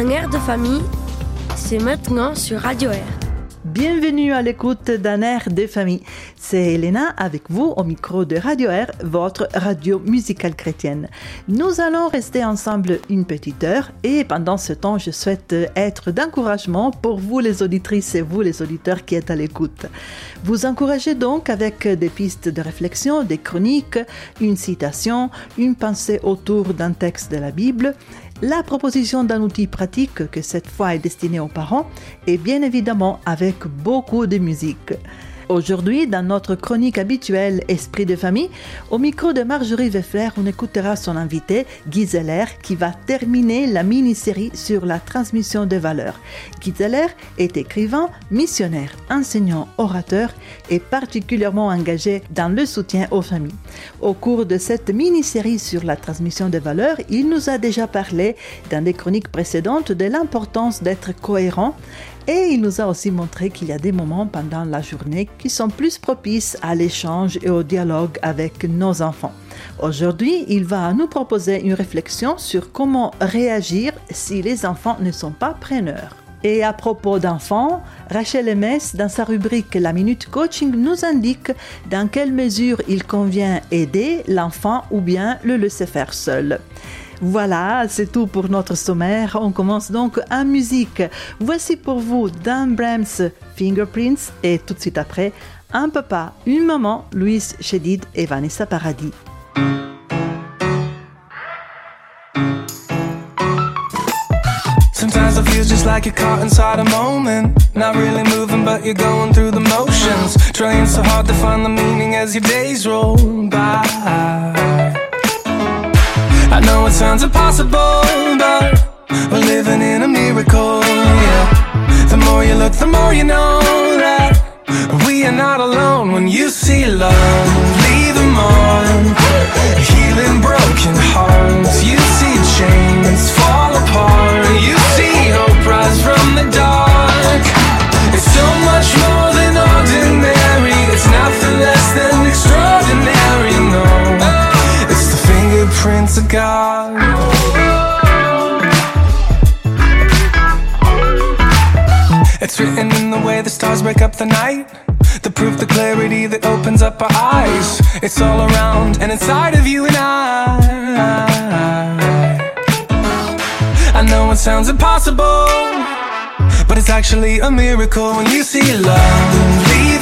d'un air de famille, c'est maintenant sur Radio Air. Bienvenue à l'écoute d'un air de famille. C'est Elena avec vous au micro de Radio Air, votre radio musicale chrétienne. Nous allons rester ensemble une petite heure et pendant ce temps, je souhaite être d'encouragement pour vous les auditrices et vous les auditeurs qui êtes à l'écoute. Vous encouragez donc avec des pistes de réflexion, des chroniques, une citation, une pensée autour d'un texte de la Bible la proposition d'un outil pratique que cette fois est destiné aux parents et bien évidemment avec beaucoup de musique. Aujourd'hui, dans notre chronique habituelle Esprit de famille, au micro de Marjorie Weffler, on écoutera son invité, Guy qui va terminer la mini-série sur la transmission des valeurs. Guy est écrivain, missionnaire, enseignant, orateur et particulièrement engagé dans le soutien aux familles. Au cours de cette mini-série sur la transmission des valeurs, il nous a déjà parlé dans des chroniques précédentes de l'importance d'être cohérent et il nous a aussi montré qu'il y a des moments pendant la journée qui sont plus propices à l'échange et au dialogue avec nos enfants. Aujourd'hui, il va nous proposer une réflexion sur comment réagir si les enfants ne sont pas preneurs. Et à propos d'enfants, Rachel Emes, dans sa rubrique La Minute Coaching, nous indique dans quelle mesure il convient aider l'enfant ou bien le laisser faire seul. Voilà, c'est tout pour notre sommaire. On commence donc en musique. Voici pour vous Dan Brahms Fingerprints et tout de suite après, un papa, une maman, Louis Chédid et Vanessa Paradis. Sometimes I feel just like you're caught inside a moment. Not really moving, but you're going through the motions. Trying so hard to find the meaning as your days roll by. I know it sounds impossible, but we're living in a miracle, yeah. The more you look, the more you know that we are not alone. When you see love, leave them on. Healing broken hearts, you see chains fall apart. You see hope rise from the dark. It's so much more than fingerprints of God. It's written in the way the stars break up the night. The proof, the clarity that opens up our eyes. It's all around and inside of you and I. I know it sounds impossible, but it's actually a miracle when you see love.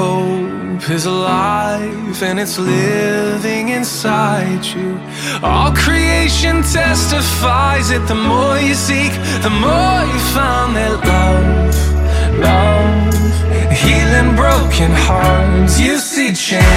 Hope is alive and it's living inside you. All creation testifies it. The more you seek, the more you find that love, love, healing broken hearts. You see chains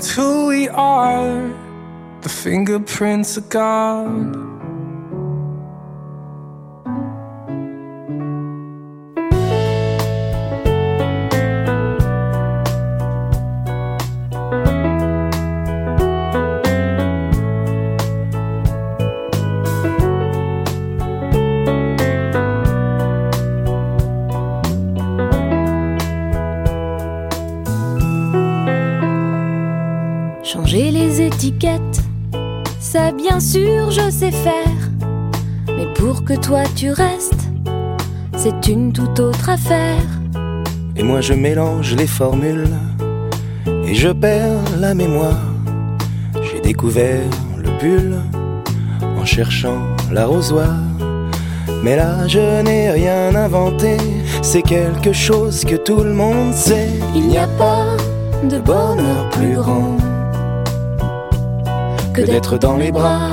it's who we are. The fingerprints of God. Faire. Mais pour que toi tu restes, c'est une toute autre affaire. Et moi je mélange les formules et je perds la mémoire. J'ai découvert le bulle en cherchant l'arrosoir. Mais là je n'ai rien inventé, c'est quelque chose que tout le monde sait. Il n'y a pas de bonheur plus grand que d'être dans les bras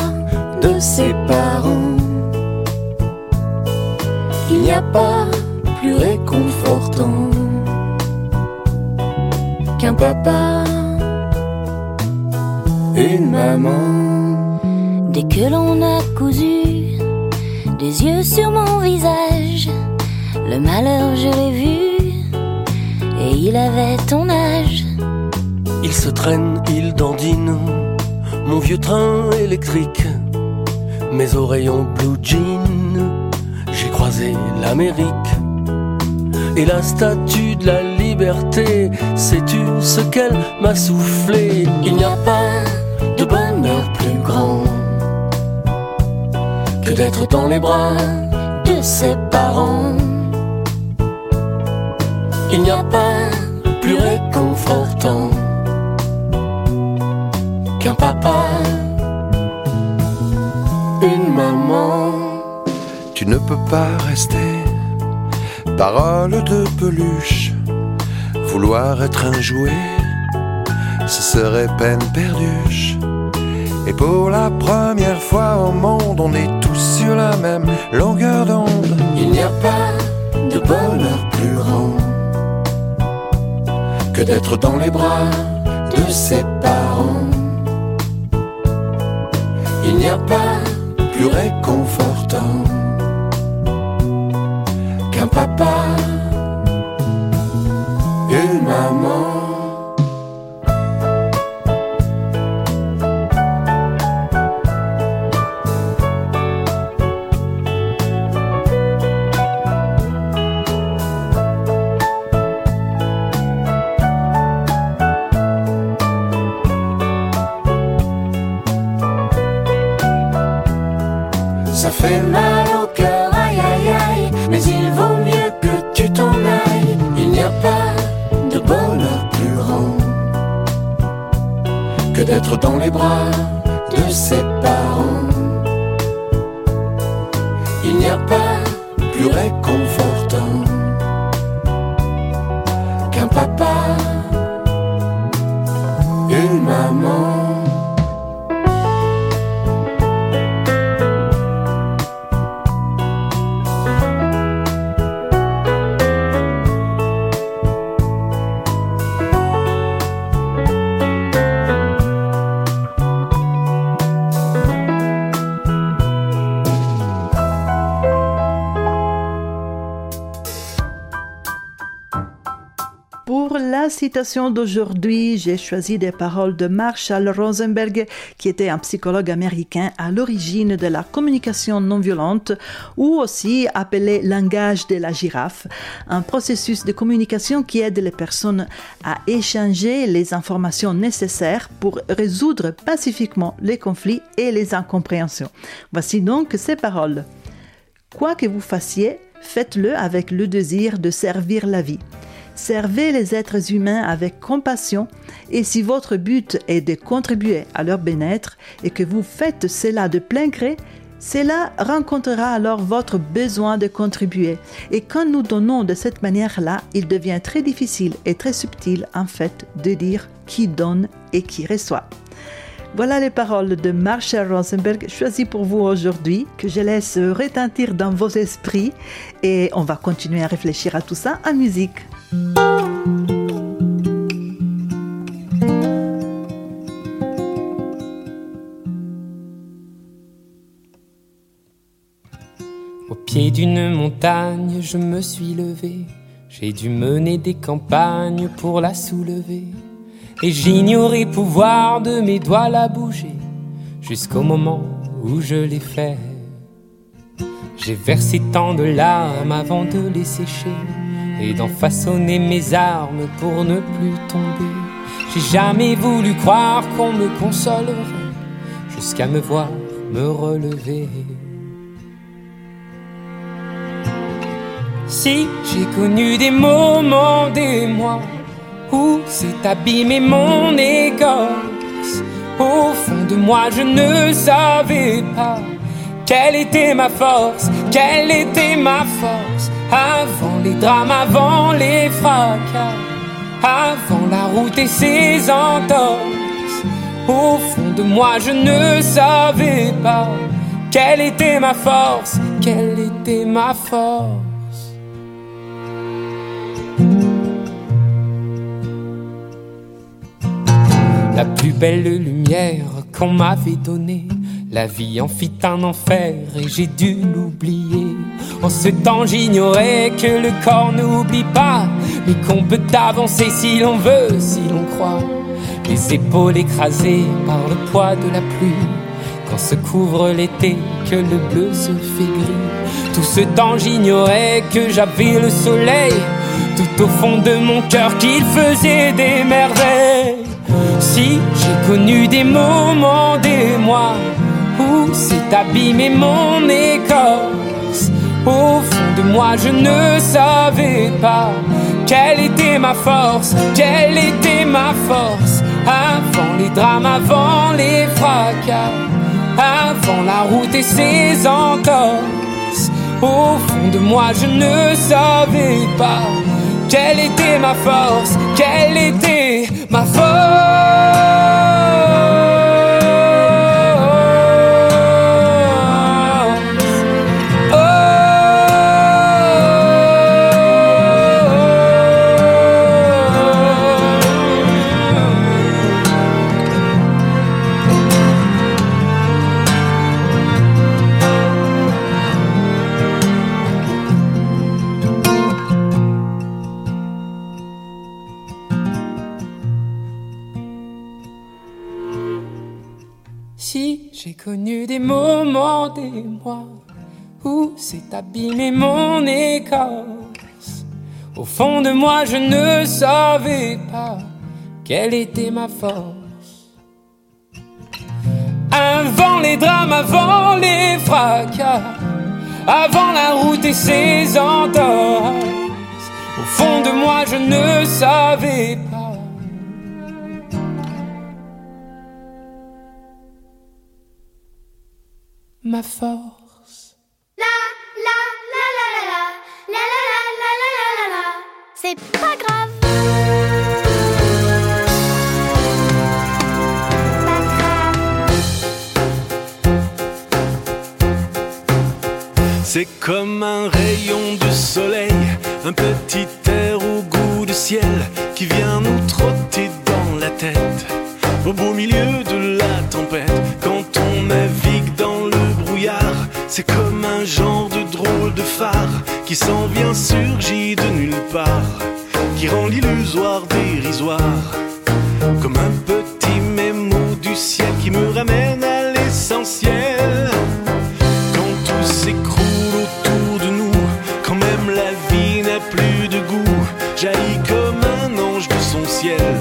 de ses parents. Il n'y a pas plus réconfortant qu'un papa, une maman. Dès que l'on a cousu des yeux sur mon visage, le malheur je l'ai vu et il avait ton âge. Il se traîne, il dandine, mon vieux train électrique, mes oreilles en blue jean, j'ai croisé l'Amérique et la statue de la liberté. Sais-tu ce qu'elle m'a soufflé? Il n'y a pas de bonheur plus grand que d'être dans les bras de ses parents. Il n'y a pas plus réconfortant qu'un papa, ne peux pas rester parole de peluche. Vouloir être un jouet, ce serait peine perdue. Et pour la première fois au monde, on est tous sur la même longueur d'onde. Il n'y a pas de bonheur plus grand que d'être dans les bras de ses parents. Il n'y a pas Ça fait mal au cœur, aïe aïe aïe, mais il vaut mieux que tu t'en ailles. Il n'y a pas de bonheur plus grand que d'être dans les bras de ses parents. La citation d'aujourd'hui, j'ai choisi des paroles de Marshall Rosenberg, qui était un psychologue américain à l'origine de la communication non violente, ou aussi appelé langage de la girafe, un processus de communication qui aide les personnes à échanger les informations nécessaires pour résoudre pacifiquement les conflits et les incompréhensions. Voici donc ces paroles. Quoi que vous fassiez, faites-le avec le désir de servir la vie. Servez les êtres humains avec compassion et si votre but est de contribuer à leur bien-être et que vous faites cela de plein gré, cela rencontrera alors votre besoin de contribuer. Et quand nous donnons de cette manière-là, il devient très difficile et très subtil en fait de dire qui donne et qui reçoit. Voilà les paroles de Marshall Rosenberg choisies pour vous aujourd'hui, que je laisse retentir dans vos esprits et on va continuer à réfléchir à tout ça en musique. Au pied d'une montagne, je me suis levé. J'ai dû mener des campagnes pour la soulever. Et j'ignorais pouvoir de mes doigts la bouger. Jusqu'au moment où je l'ai fait. J'ai versé tant de larmes avant de les sécher. Et d'en façonner mes armes pour ne plus tomber. J'ai jamais voulu croire qu'on me consolerait. Jusqu'à me voir me relever. Si j'ai connu des moments, des mois où s'est abîmé mon écorce, au fond de moi je ne savais pas quelle était ma force, quelle était ma force. avant les drames, avant les fracas, avant la route et ses entorses. Au fond de moi, je ne savais pas quelle était ma force, quelle était ma force. La plus belle lumière qu'on m'avait donnée la vie en fit un enfer et j'ai dû l'oublier. En ce temps, j'ignorais que le corps n'oublie pas, mais qu'on peut avancer si l'on veut, si l'on croit. Les épaules écrasées par le poids de la pluie. Quand se couvre l'été, que le bleu se fait gris. Tout ce temps, j'ignorais que j'avais le soleil tout au fond de mon cœur qu'il faisait des merveilles. J'ai connu des moments, des mois où s'est abîmé mon écorce. Au fond de moi, je ne savais pas quelle était ma force, quelle était ma force. Avant les drames, avant les fracas, avant la route et ses entorses. Au fond de moi, je ne savais pas quelle était ma force, quelle était my phone. Abîmé mon écorce. Au fond de moi, je ne savais pas quelle était ma force. Avant les drames, avant les fracas, avant la route et ses entorses. Au fond de moi, je ne savais pas ma force. C'est pas grave. C'est comme un rayon de soleil, un petit air au goût du ciel qui vient nous trotter dans la tête. Au beau milieu de la tempête, quand on navigue dans le c'est comme un genre qui s'en vient surgit de nulle part, qui rend l'illusoire dérisoire. Comme un petit mémo du ciel qui me ramène à l'essentiel. Quand tout s'écroule autour de nous, quand même la vie n'a plus de goût, jaillit comme un ange de son ciel.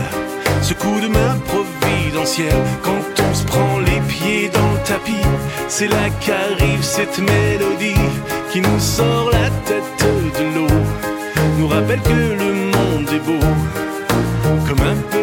Ce coup de main providentiel, quand on se prend les pieds dans le tapis c'est là qu'arrive cette mélodie qui nous sort la tête de l'eau, nous rappelle que le monde est beau, comme un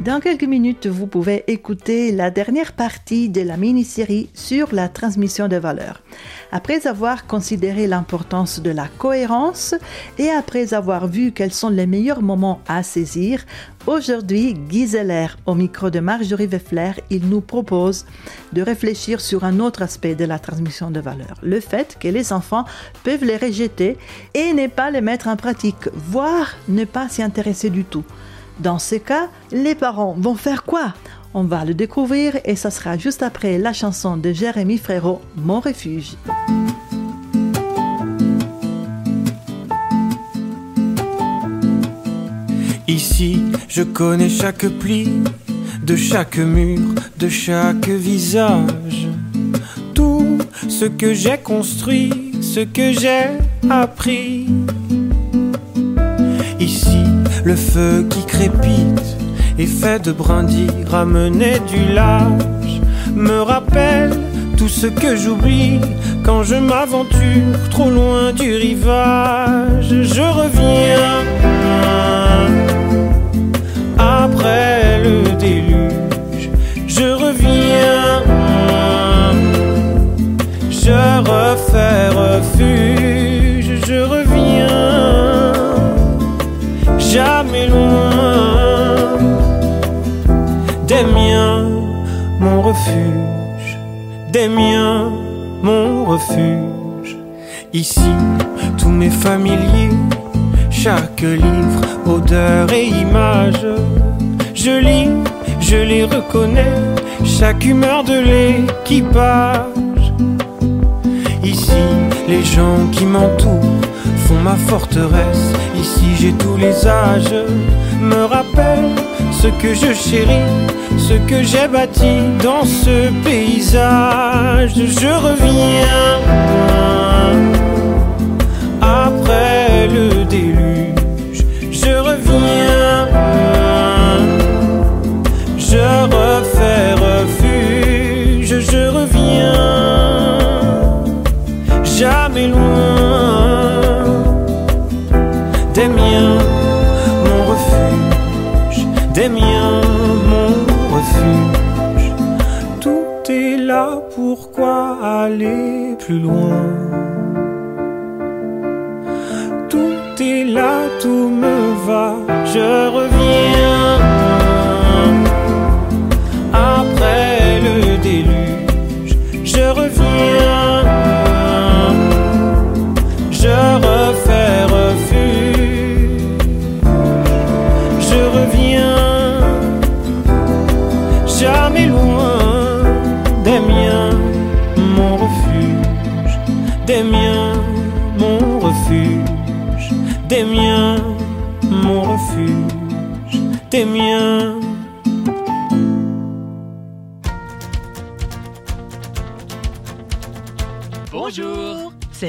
Dans quelques minutes, vous pouvez écouter la dernière partie de la mini-série sur la transmission de valeurs. Après avoir considéré l'importance de la cohérence et après avoir vu quels sont les meilleurs moments à saisir, aujourd'hui, Guy au micro de Marjorie Weffler, il nous propose de réfléchir sur un autre aspect de la transmission de valeurs, le fait que les enfants peuvent les rejeter et ne pas les mettre en pratique, voire ne pas s'y intéresser du tout. Dans ce cas, les parents vont faire quoi? On va le découvrir et ça sera juste après la chanson de Jérémy Frérot, Mon refuge. Ici, je connais chaque pli de chaque mur, de chaque visage. Tout ce que j'ai construit, ce que j'ai appris. Ici, le feu qui crépite et fait de brindilles ramener du large me rappelle tout ce que j'oublie quand je m'aventure trop loin du rivage. Je reviens après le déluge. Je reviens, je refais refuge. Des miens, mon refuge. Ici, tous mes familiers, chaque livre, odeur et image. Je lis, je les reconnais, chaque humeur de l'équipage. Ici, les gens qui m'entourent font ma forteresse. Ici, j'ai tous les âges, me rappellent ce que je chéris, ce que j'ai bâti dans ce paysage. Je reviens après le déluge. Plus loin?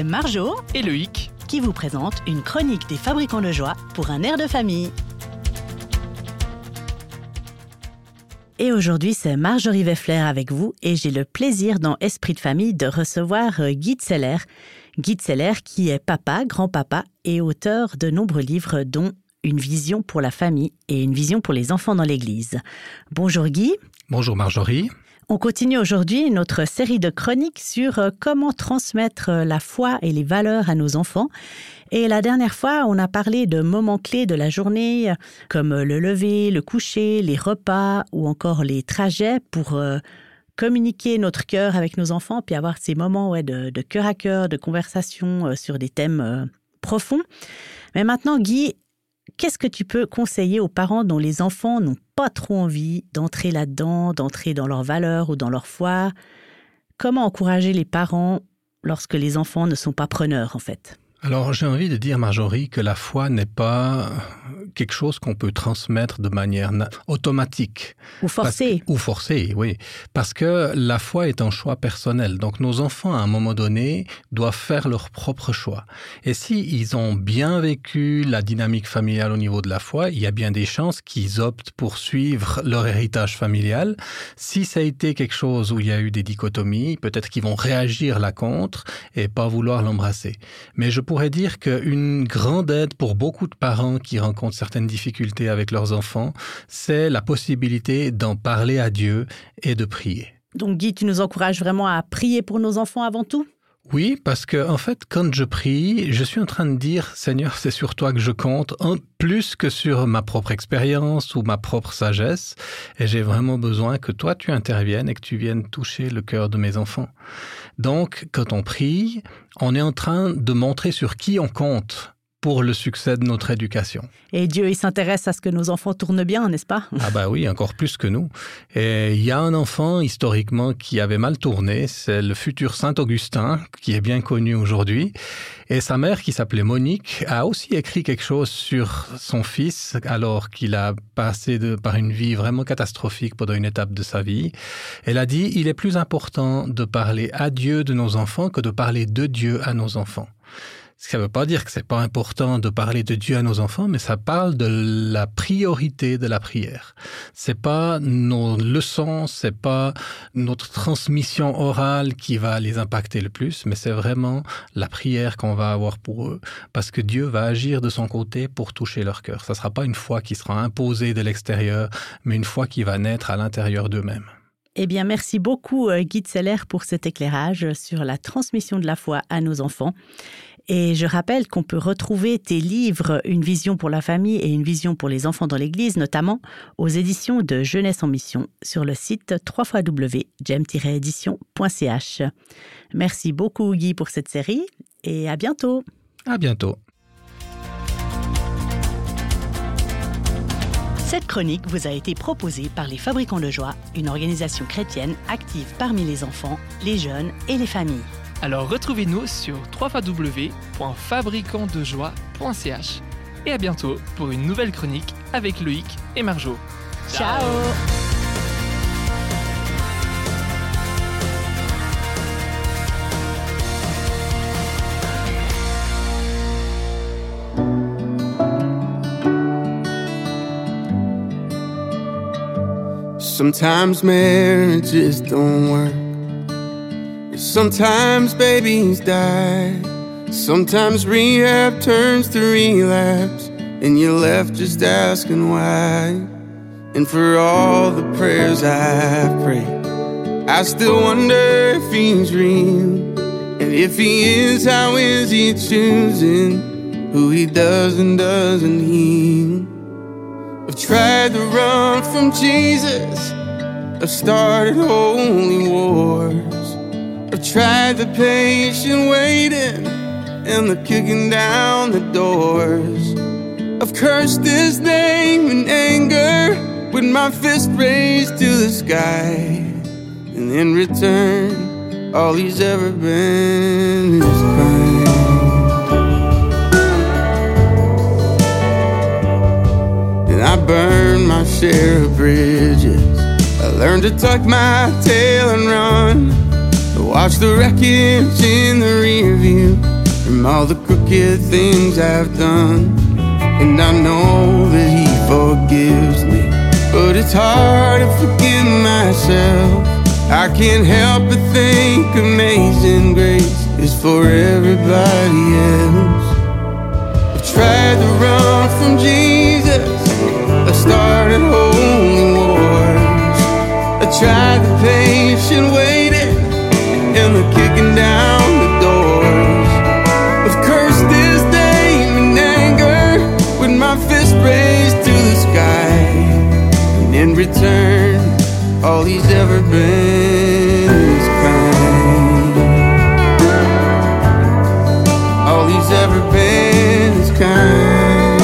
C'est Marjo et Loïc qui vous présentent une chronique des fabricants de joie pour un air de famille. Et aujourd'hui, c'est Marjorie Weffler avec vous et j'ai le plaisir dans Esprit de famille de recevoir euh, Guy Seller. Guy Seller qui est papa, grand-papa et auteur de nombreux livres dont une vision pour la famille et une vision pour les enfants dans l'Église. Bonjour Guy. Bonjour Marjorie. On continue aujourd'hui notre série de chroniques sur euh, comment transmettre euh, la foi et les valeurs à nos enfants. Et la dernière fois, on a parlé de moments clés de la journée, euh, comme le lever, le coucher, les repas ou encore les trajets pour communiquer notre cœur avec nos enfants, puis avoir ces moments de cœur à cœur, de conversation sur des thèmes profonds. Mais maintenant, Guy, qu'est-ce que tu peux conseiller aux parents dont les enfants n'ont pas trop envie d'entrer là-dedans, d'entrer dans leurs valeurs ou dans leur foi? Comment encourager les parents lorsque les enfants ne sont pas preneurs, en fait? Alors j'ai envie de dire, Marjorie, que la foi n'est pas quelque chose qu'on peut transmettre de manière automatique. Ou forcée. Ou forcée, oui. Parce que la foi est un choix personnel. Donc nos enfants, à un moment donné, doivent faire leur propre choix. Et s'ils ils ont bien vécu la dynamique familiale au niveau de la foi, il y a bien des chances qu'ils optent pour suivre leur héritage familial. Si ça a été quelque chose où il y a eu des dichotomies, peut-être qu'ils vont réagir là contre et pas vouloir l'embrasser. Mais je pourrais dire qu'une grande aide pour beaucoup de parents qui rencontrent certaines difficultés avec leurs enfants, c'est la possibilité d'en parler à Dieu et de prier. Donc Guy, tu nous encourages vraiment à prier pour nos enfants avant tout? Oui, parce que en fait, quand je prie, je suis en train de dire, Seigneur, c'est sur toi que je compte, plus que sur ma propre expérience ou ma propre sagesse, et j'ai vraiment besoin que toi tu interviennes et que tu viennes toucher le cœur de mes enfants. Donc, quand on prie, on est en train de montrer sur qui on compte pour le succès de notre éducation. Et Dieu, il s'intéresse à ce que nos enfants tournent bien, n'est-ce pas? Ah bah oui, encore plus que nous. Et il y a un enfant historiquement qui avait mal tourné, c'est le futur Saint Augustin, qui est bien connu aujourd'hui. Et sa mère, qui s'appelait Monique, a aussi écrit quelque chose sur son fils, alors qu'il a passé de, par une vie vraiment catastrophique pendant une étape de sa vie. Elle a dit, il est plus important de parler à Dieu de nos enfants que de parler de Dieu à nos enfants. Ça ne veut pas dire que c'est pas important de parler de Dieu à nos enfants, mais ça parle de la priorité de la prière. C'est pas nos leçons, c'est pas notre transmission orale qui va les impacter le plus, mais c'est vraiment la prière qu'on va avoir pour eux, parce que Dieu va agir de son côté pour toucher leur cœur. Ça sera pas une foi qui sera imposée de l'extérieur, mais une foi qui va naître à l'intérieur d'eux-mêmes. Eh bien, merci beaucoup, euh, Guy Seller, pour cet éclairage sur la transmission de la foi à nos enfants. Et je rappelle qu'on peut retrouver tes livres Une vision pour la famille et Une vision pour les enfants dans l'Église, notamment aux éditions de Jeunesse en Mission sur le site www.gem-édition.ch. Merci beaucoup Guy pour cette série et à bientôt. À bientôt. Cette chronique vous a été proposée par les Fabricants de Joie, une organisation chrétienne active parmi les enfants, les jeunes et les familles. Alors retrouvez-nous sur www.fabricantdejoie.ch et à bientôt pour une nouvelle chronique avec Loïc et Marjo. Ciao. Sometimes marriages don't work Sometimes babies die. Sometimes rehab turns to relapse. And you're left just asking why. And for all the prayers I've prayed, I still wonder if he's real. And if he is, how is he choosing who he does and doesn't heal? I've tried to run from Jesus. I've started holy wars. Tried the patient waiting and the kicking down the doors. I've cursed his name in anger with my fist raised to the sky. And in return, all he's ever been is kind. And I burned my share of bridges. I learned to tuck my tail and run. Watch the wreckage in the rear view from all the crooked things I've done. And I know that He forgives me, but it's hard to forgive myself. I can't help but think amazing grace is for everybody else. I've tried to run from Jesus. I started holding wars. I tried the patient waiting all he's ever been is kind. All he's ever been is kind.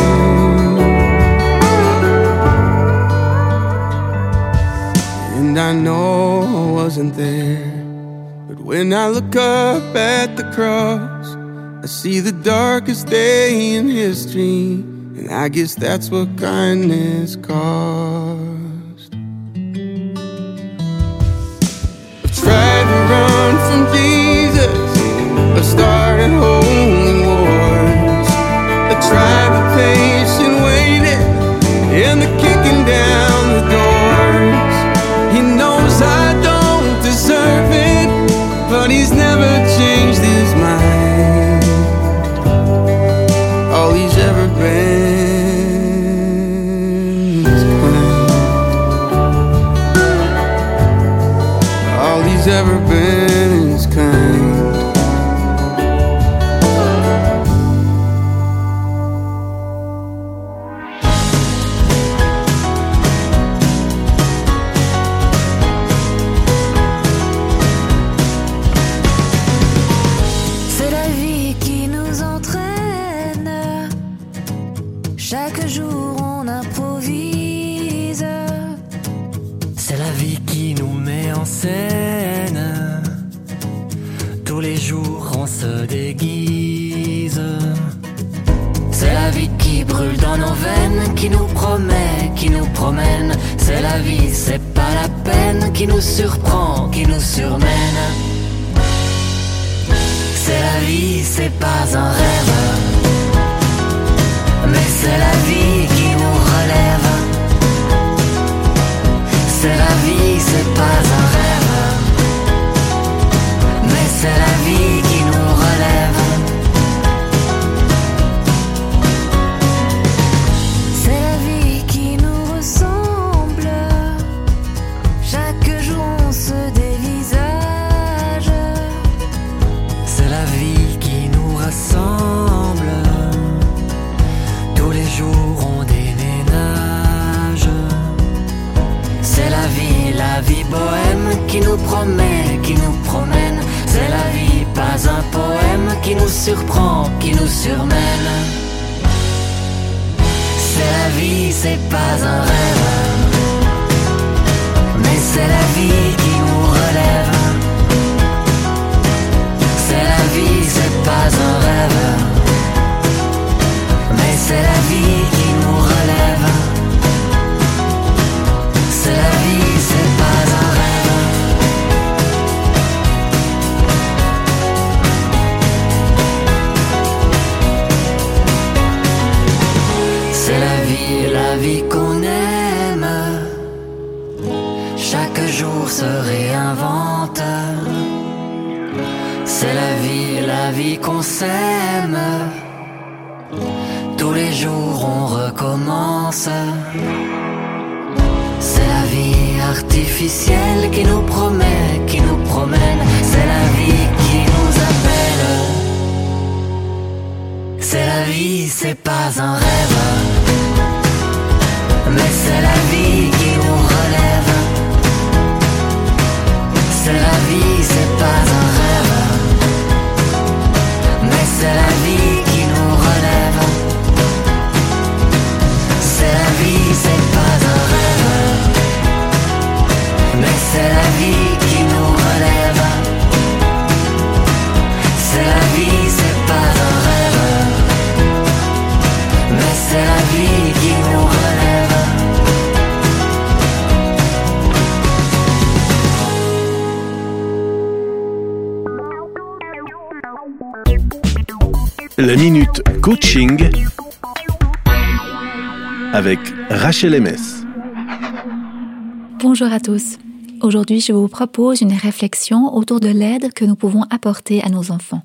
And I know I wasn't there. But when I look up at the cross, I see the darkest day in history. And I guess that's what kindness cost. To run from Jesus. Started holding wars. I tried patient waiting and the kicking down ever been qui nous promène. C'est la vie, c'est pas la peine, qui nous surprend, qui nous surmène. C'est la vie, c'est pas un rêve. Mais c'est la vie qui nous relève. C'est la vie, c'est pas un rêve. Mais c'est la vie qui qui nous promet, qui nous promène. C'est la vie, pas un poème qui nous surprend, qui nous surmène. C'est la vie, c'est pas un rêve. Mais c'est la vie qui nous relève. C'est la vie, c'est pas un rêve. Mais c'est la vie qui nous relève. C'est la vie, jour se réinvente. C'est la vie, la vie qu'on s'aime. Tous les jours on recommence. C'est la vie artificielle qui nous promet, qui nous promène. C'est la vie qui nous appelle. C'est la vie, c'est pas un rêve. Avec Rachel MS. Bonjour à tous. Aujourd'hui, je vous propose une réflexion autour de l'aide que nous pouvons apporter à nos enfants.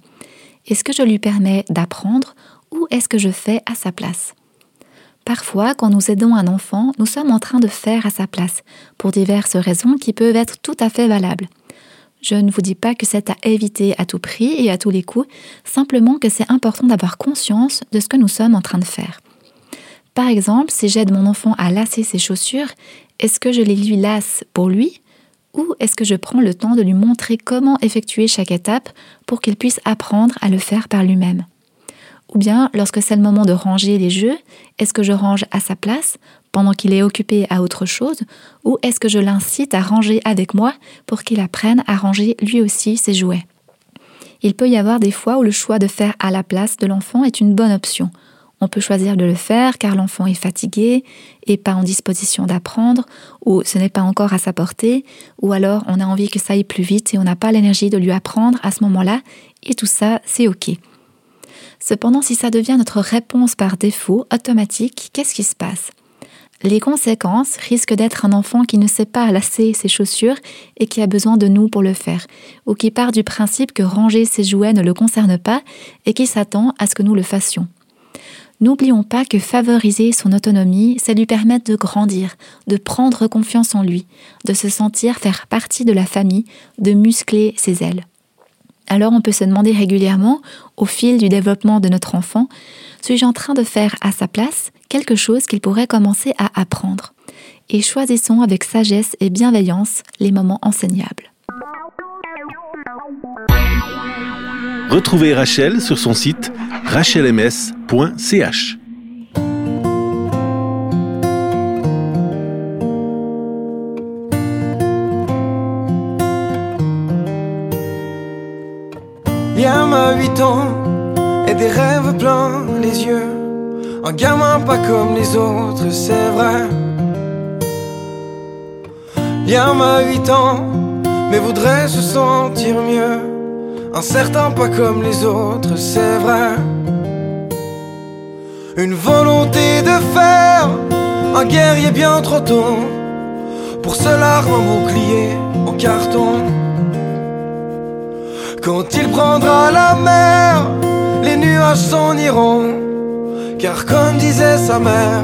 Est-ce que je lui permets d'apprendre ou est-ce que je fais à sa place? Parfois, quand nous aidons un enfant, nous sommes en train de faire à sa place, pour diverses raisons qui peuvent être tout à fait valables. Je ne vous dis pas que c'est à éviter à tout prix et à tous les coups, simplement que c'est important d'avoir conscience de ce que nous sommes en train de faire. Par exemple, si j'aide mon enfant à lasser ses chaussures, est-ce que je les lui lasse pour lui ou est-ce que je prends le temps de lui montrer comment effectuer chaque étape pour qu'il puisse apprendre à le faire par lui-même? Ou bien, lorsque c'est le moment de ranger les jeux, est-ce que je range à sa place pendant qu'il est occupé à autre chose ou est-ce que je l'incite à ranger avec moi pour qu'il apprenne à ranger lui aussi ses jouets? Il peut y avoir des fois où le choix de faire à la place de l'enfant est une bonne option – on peut choisir de le faire car l'enfant est fatigué et pas en disposition d'apprendre, ou ce n'est pas encore à sa portée, ou alors on a envie que ça aille plus vite et on n'a pas l'énergie de lui apprendre à ce moment-là, et tout ça, c'est OK. Cependant, si ça devient notre réponse par défaut, automatique, qu'est-ce qui se passe? Les conséquences risquent d'être un enfant qui ne sait pas lasser ses chaussures et qui a besoin de nous pour le faire, ou qui part du principe que ranger ses jouets ne le concerne pas et qui s'attend à ce que nous le fassions. N'oublions pas que favoriser son autonomie, c'est lui permettre de grandir, de prendre confiance en lui, de se sentir faire partie de la famille, de muscler ses ailes. Alors on peut se demander régulièrement, au fil du développement de notre enfant, suis-je en train de faire à sa place quelque chose qu'il pourrait commencer à apprendre? Et choisissons avec sagesse et bienveillance les moments enseignables. Retrouvez Rachel sur son site rachelms.ch. Il y a ma 8 ans et des rêves plein les yeux. Un gamin pas comme les autres, c'est vrai. Y a ma 8 ans, mais voudrait se sentir mieux. Un certain pas comme les autres, c'est vrai. Une volonté de faire un guerrier bien trop tôt. Pour cela, un bouclier en carton. Quand il prendra la mer, les nuages s'en iront. Car comme disait sa mère,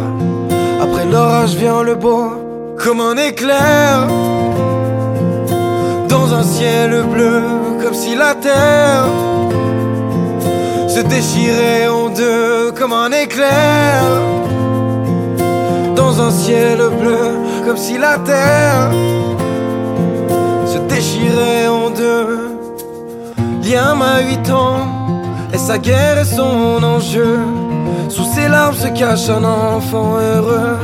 après l'orage vient le beau, comme un éclair. Dans un ciel bleu comme si la terre se déchirait en deux comme un éclair dans un ciel bleu comme si la terre se déchirait en deux. Liam a huit ans et sa guerre est son enjeu. Sous ses larmes se cache un enfant heureux.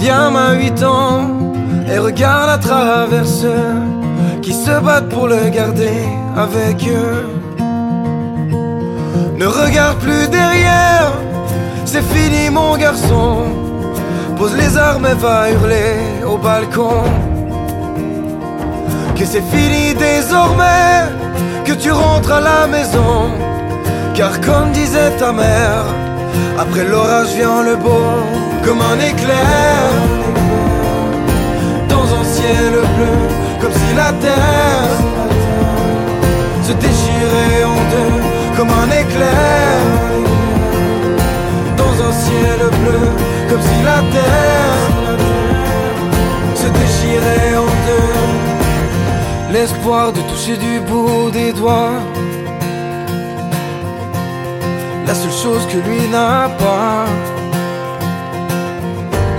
Liam a huit ans et regarde à travers ceux qui se battent pour le garder avec eux. Ne regarde plus derrière, c'est fini mon garçon. Pose les armes et va hurler au balcon. Que c'est fini désormais, que tu rentres à la maison. Car comme disait ta mère, après l'orage vient le beau, comme un éclair. Dans un ciel bleu, comme si la terre se déchirait en deux comme un éclair dans un ciel bleu, comme si la terre se déchirait en deux. L'espoir de toucher du bout des doigts, la seule chose que lui n'a pas.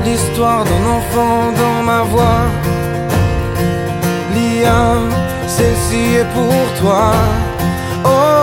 L'histoire d'un enfant dans ma voix celle-ci est pour toi. Oh,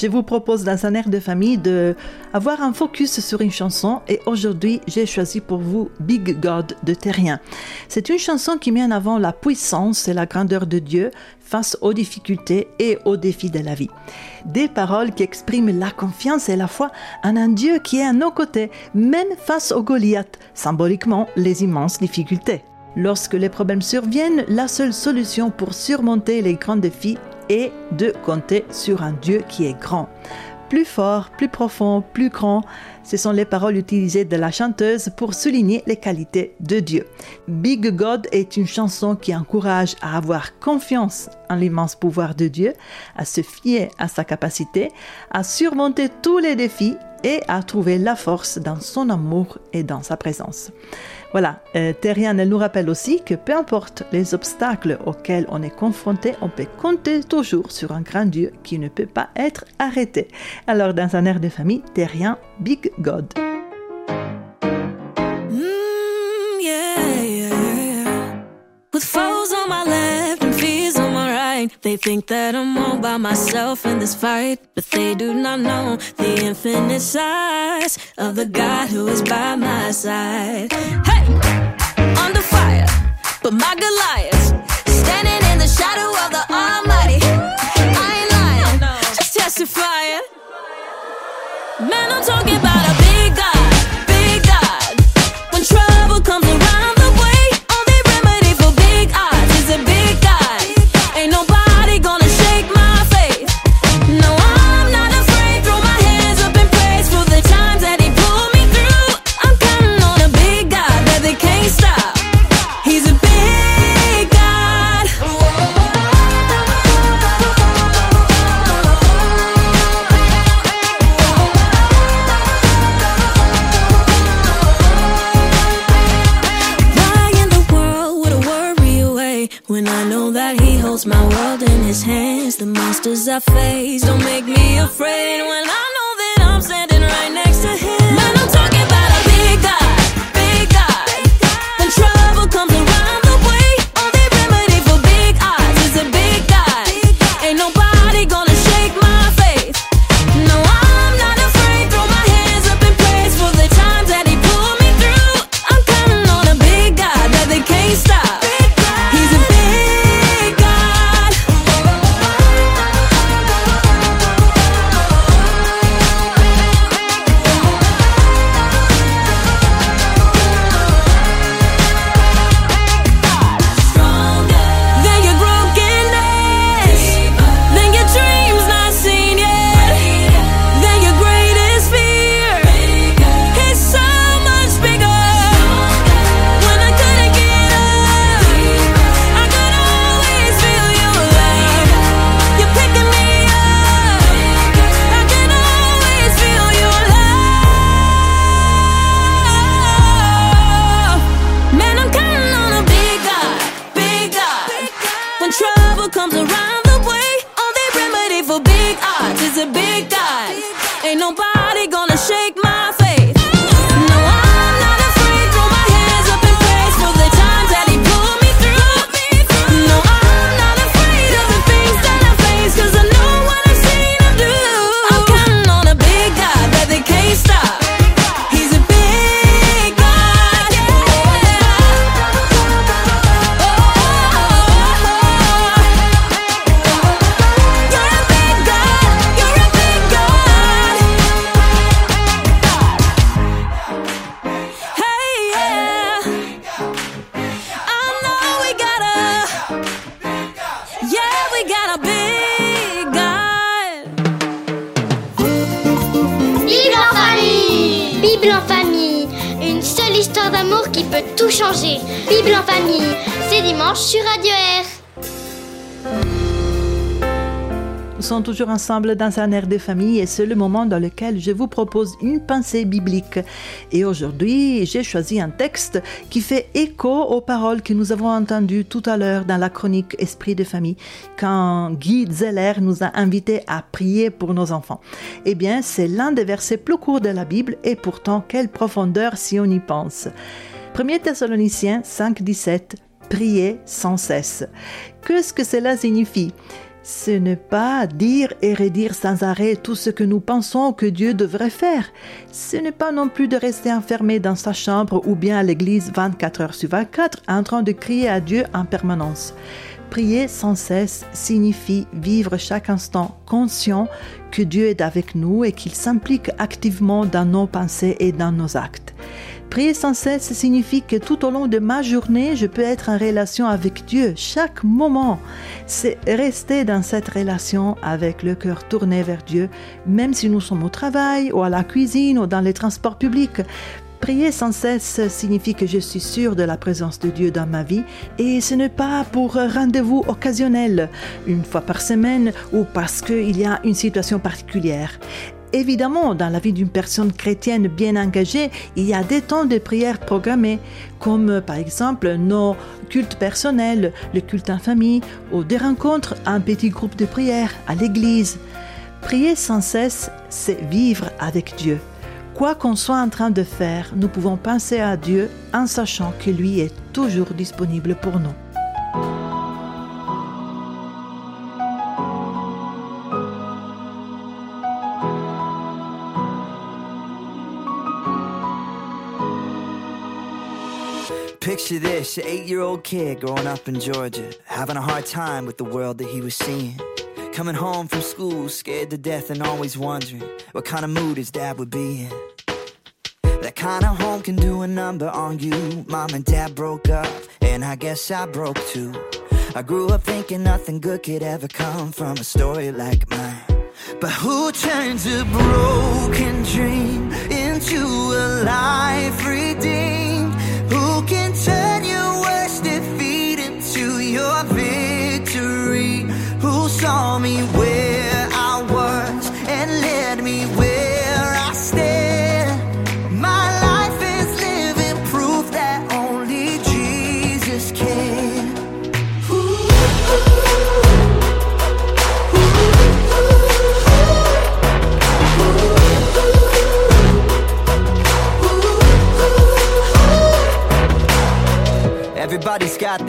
je vous propose dans un air de famille de avoir un focus sur une chanson et aujourd'hui, j'ai choisi pour vous Big God de Terrien. C'est une chanson qui met en avant la puissance et la grandeur de Dieu face aux difficultés et aux défis de la vie. Des paroles qui expriment la confiance et la foi en un Dieu qui est à nos côtés, même face aux Goliath, symboliquement les immenses difficultés. Lorsque les problèmes surviennent, la seule solution pour surmonter les grands défis est de compter sur un Dieu qui est grand. Plus fort, plus profond, plus grand, ce sont les paroles utilisées de la chanteuse pour souligner les qualités de Dieu. Big God est une chanson qui encourage à avoir confiance en l'immense pouvoir de Dieu, à se fier à sa capacité, à surmonter tous les défis et à trouver la force dans son amour et dans sa présence. Voilà, euh, Terriane, elle nous rappelle aussi que peu importe les obstacles auxquels on est confronté, on peut compter toujours sur un grand Dieu qui ne peut pas être arrêté. Alors, dans un air de famille, Terrien, Big God. They think that I'm all by myself in this fight. But they do not know the infinite size of the God who is by my side. Hey, under fire, but my Goliath standing in the shadow of the Almighty. I ain't lying, just testifying. Man, I'm talking about a I face. Don't make me afraid when I know Nous sommes toujours ensemble dans un air de famille et c'est le moment dans lequel je vous propose une pensée biblique. Et aujourd'hui, j'ai choisi un texte qui fait écho aux paroles que nous avons entendues tout à l'heure dans la chronique Esprit de famille, quand Guy Zeller nous a invités à prier pour nos enfants. Eh bien, c'est l'un des versets plus courts de la Bible et pourtant, quelle profondeur si on y pense. 1 Thessaloniciens 5, 17, prier sans cesse. Qu'est-ce que cela signifie? Ce n'est pas dire et redire sans arrêt tout ce que nous pensons que Dieu devrait faire. Ce n'est pas non plus de rester enfermé dans sa chambre ou bien à l'église 24 heures sur 24 en train de crier à Dieu en permanence. Prier sans cesse signifie vivre chaque instant conscient que Dieu est avec nous et qu'il s'implique activement dans nos pensées et dans nos actes. Prier sans cesse signifie que tout au long de ma journée, je peux être en relation avec Dieu chaque moment. C'est rester dans cette relation avec le cœur tourné vers Dieu, même si nous sommes au travail ou à la cuisine ou dans les transports publics. Prier sans cesse signifie que je suis sûr de la présence de Dieu dans ma vie et ce n'est pas pour rendez-vous occasionnel, une fois par semaine ou parce qu'il y a une situation particulière. Évidemment, dans la vie d'une personne chrétienne bien engagée, il y a des temps de prière programmés, comme par exemple nos cultes personnels, le culte en famille, ou des rencontres en petit groupe de prière à l'église. Prier sans cesse, c'est vivre avec Dieu. Quoi qu'on soit en train de faire, nous pouvons penser à Dieu en sachant que lui est toujours disponible pour nous. Picture this, an eight-year-old kid growing up in Georgia, having a hard time with the world that he was seeing. Coming home from school, scared to death and always wondering what kind of mood his dad would be in. That kind of home can do a number on you. Mom and dad broke up, and I guess I broke too. I grew up thinking nothing good could ever come from a story like mine. But who turns a broken dream into a life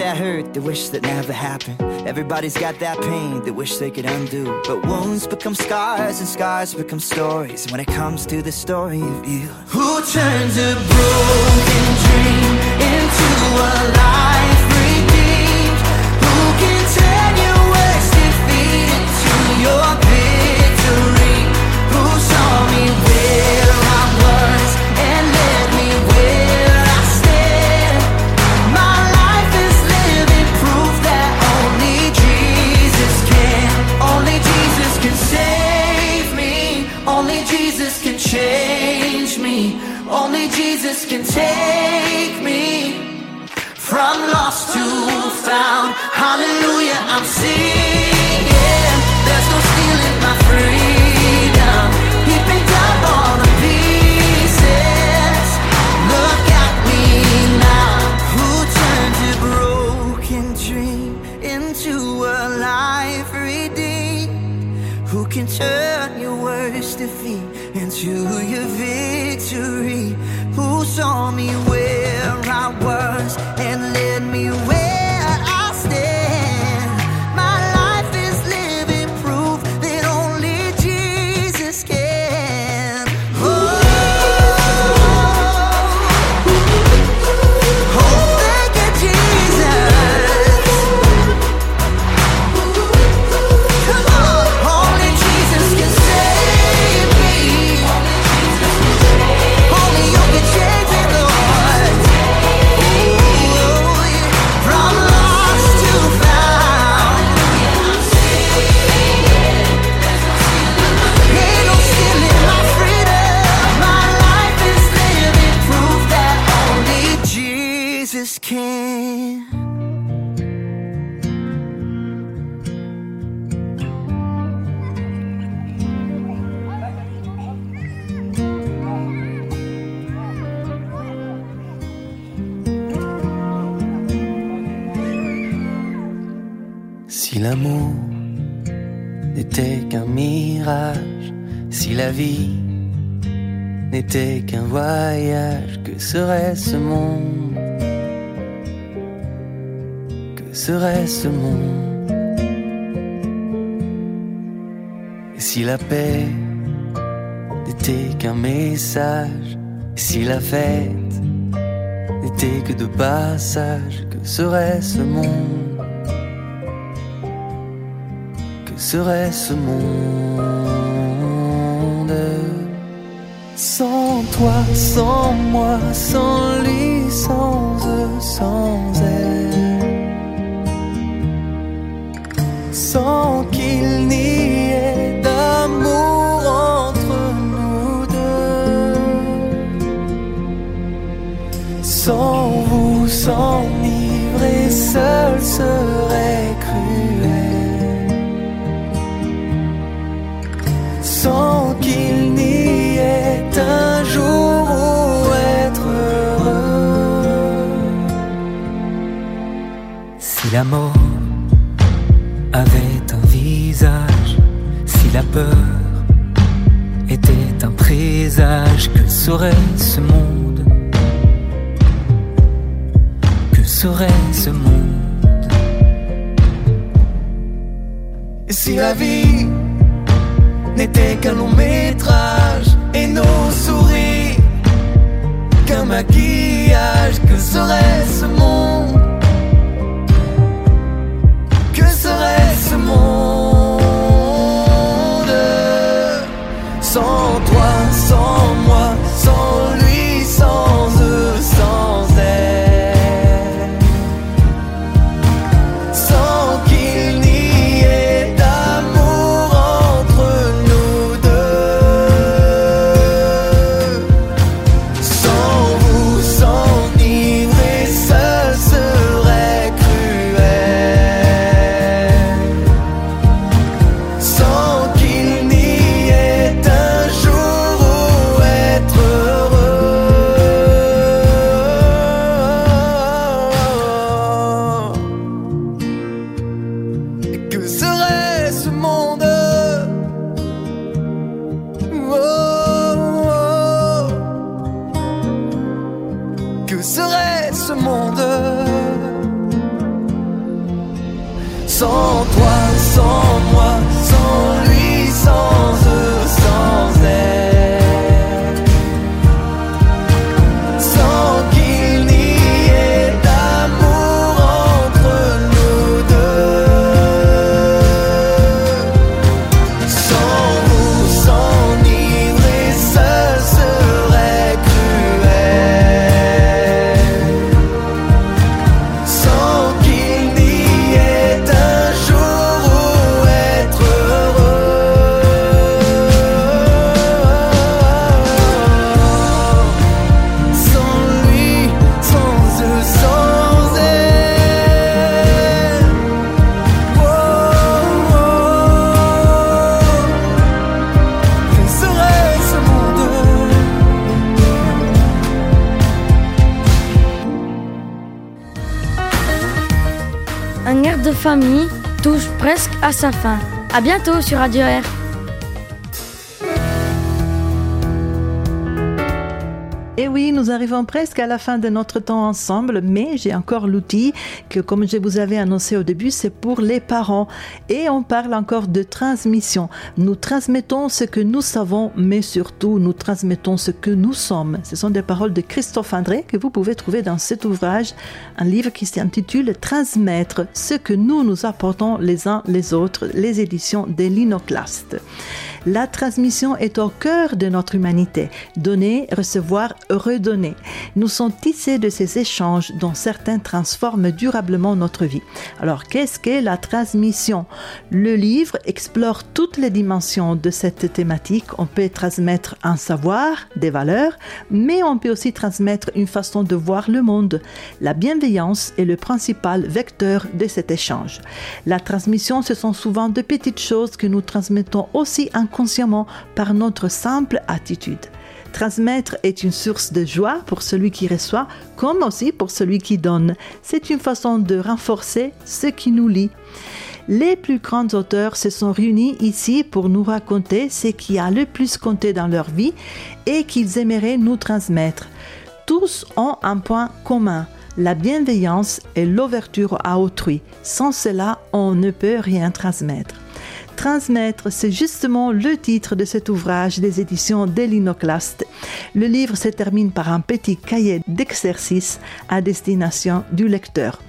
that hurt they wish that never happened. Everybody's got that pain they wish they could undo. But wounds become scars and scars become stories. When it comes to the story of you, who turns a broken dream into a life redeemed? Who can turn your worst defeat into your victory? Who saw me where I was Only Jesus can change me. Only Jesus can take me from lost to found. Hallelujah, I'm singing. There's no stealing my freedom. Saw me la vie n'était qu'un voyage, que serait ce monde? Que serait ce monde? Et si la paix n'était qu'un message, et si la fête n'était que de passage, que serait ce monde? Que serait ce monde? Sans toi, sans moi, sans lui, sans eux, sans elle, sans qu'il n'y ait d'amour entre nous deux, sans vous s'enivrer seul serait Si la mort avait un visage, si la peur était un présage, que serait ce monde? Que serait ce monde? Et si la vie n'était qu'un long métrage et nos souris qu'un maquillage, que serait air de famille touche presque à sa fin. À bientôt sur Radio Air. Et oui, nous arrivons presque à la fin de notre temps ensemble, mais j'ai encore l'outil que, comme je vous avais annoncé au début, c'est pour les parents. Et on parle encore de transmission. Nous transmettons ce que nous savons, mais surtout nous transmettons ce que nous sommes. Ce sont des paroles de Christophe André que vous pouvez trouver dans cet ouvrage, un livre qui s'intitule Transmettre ce que nous nous apportons les uns les autres, les éditions de l'Inoclaste. La transmission est au cœur de notre humanité. Donner, recevoir, redonner. Nous sommes tissés de ces échanges dont certains transforment durablement notre vie. Alors, qu'est-ce qu'est la transmission? Le livre explore toutes les dimensions de cette thématique. On peut transmettre un savoir, des valeurs, mais on peut aussi transmettre une façon de voir le monde. La bienveillance est le principal vecteur de cet échange. La transmission, ce sont souvent de petites choses que nous transmettons aussi inconsciemment par notre simple attitude. Transmettre est une source de joie pour celui qui reçoit, comme aussi pour celui qui donne. C'est une façon de renforcer ce qui nous lie. Les plus grands auteurs se sont réunis ici pour nous raconter ce qui a le plus compté dans leur vie et qu'ils aimeraient nous transmettre. Tous ont un point commun, la bienveillance et l'ouverture à autrui. Sans cela, on ne peut rien transmettre. Transmettre, c'est justement le titre de cet ouvrage des éditions d'Elinoclast. Le livre se termine par un petit cahier d'exercices à destination du lecteur.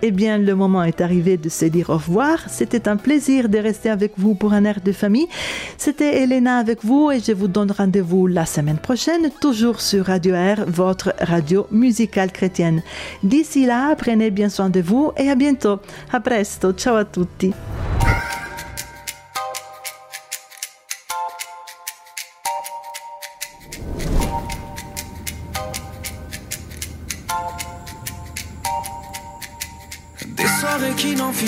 Eh bien, le moment est arrivé de se dire au revoir. C'était un plaisir de rester avec vous pour un air de famille. C'était Elena avec vous et je vous donne rendez-vous la semaine prochaine, toujours sur Radio Air, votre radio musicale chrétienne. D'ici là, prenez bien soin de vous et à bientôt. A presto. Ciao a tutti.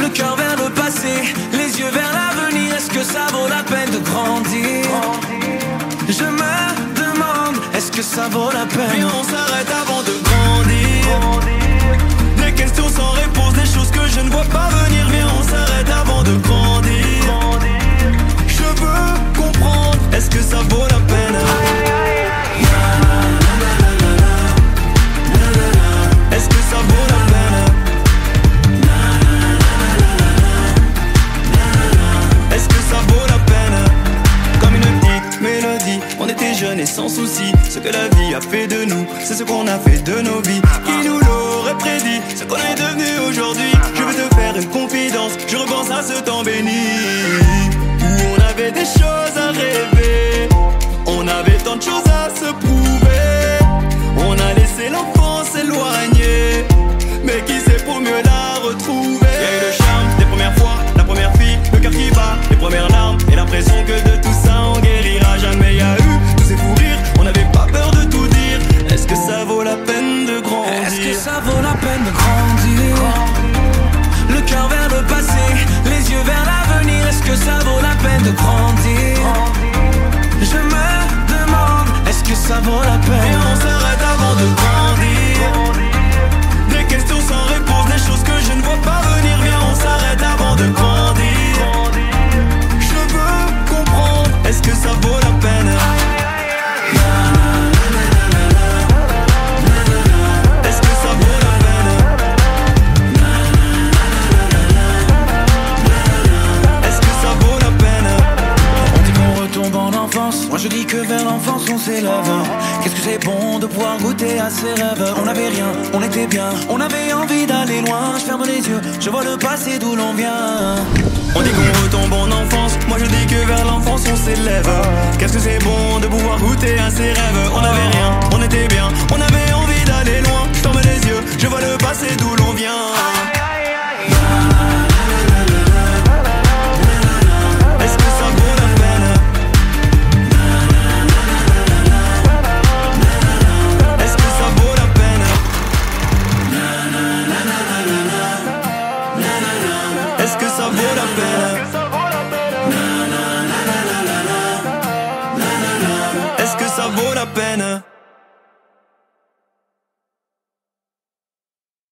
Le cœur vers le passé, les yeux vers l'avenir, est-ce que ça vaut la peine de grandir? Je me demande, est-ce que ça vaut la peine? Puis on s'arrête avant de grandir. Des questions sans réponse, des choses que je ne vois pas venir. Viens on s'arrête avant de grandir. Je veux comprendre, est-ce que ça vaut la peine? Sans souci. Ce que la vie a fait de nous, c'est ce qu'on a fait de nos vies. Qui nous l'aurait prédit, ce qu'on est devenu aujourd'hui. Je veux te faire une confidence, je repense à ce temps béni. Où on avait des choses à rêver, on avait tant de choses à se prouver. On a laissé l'enfance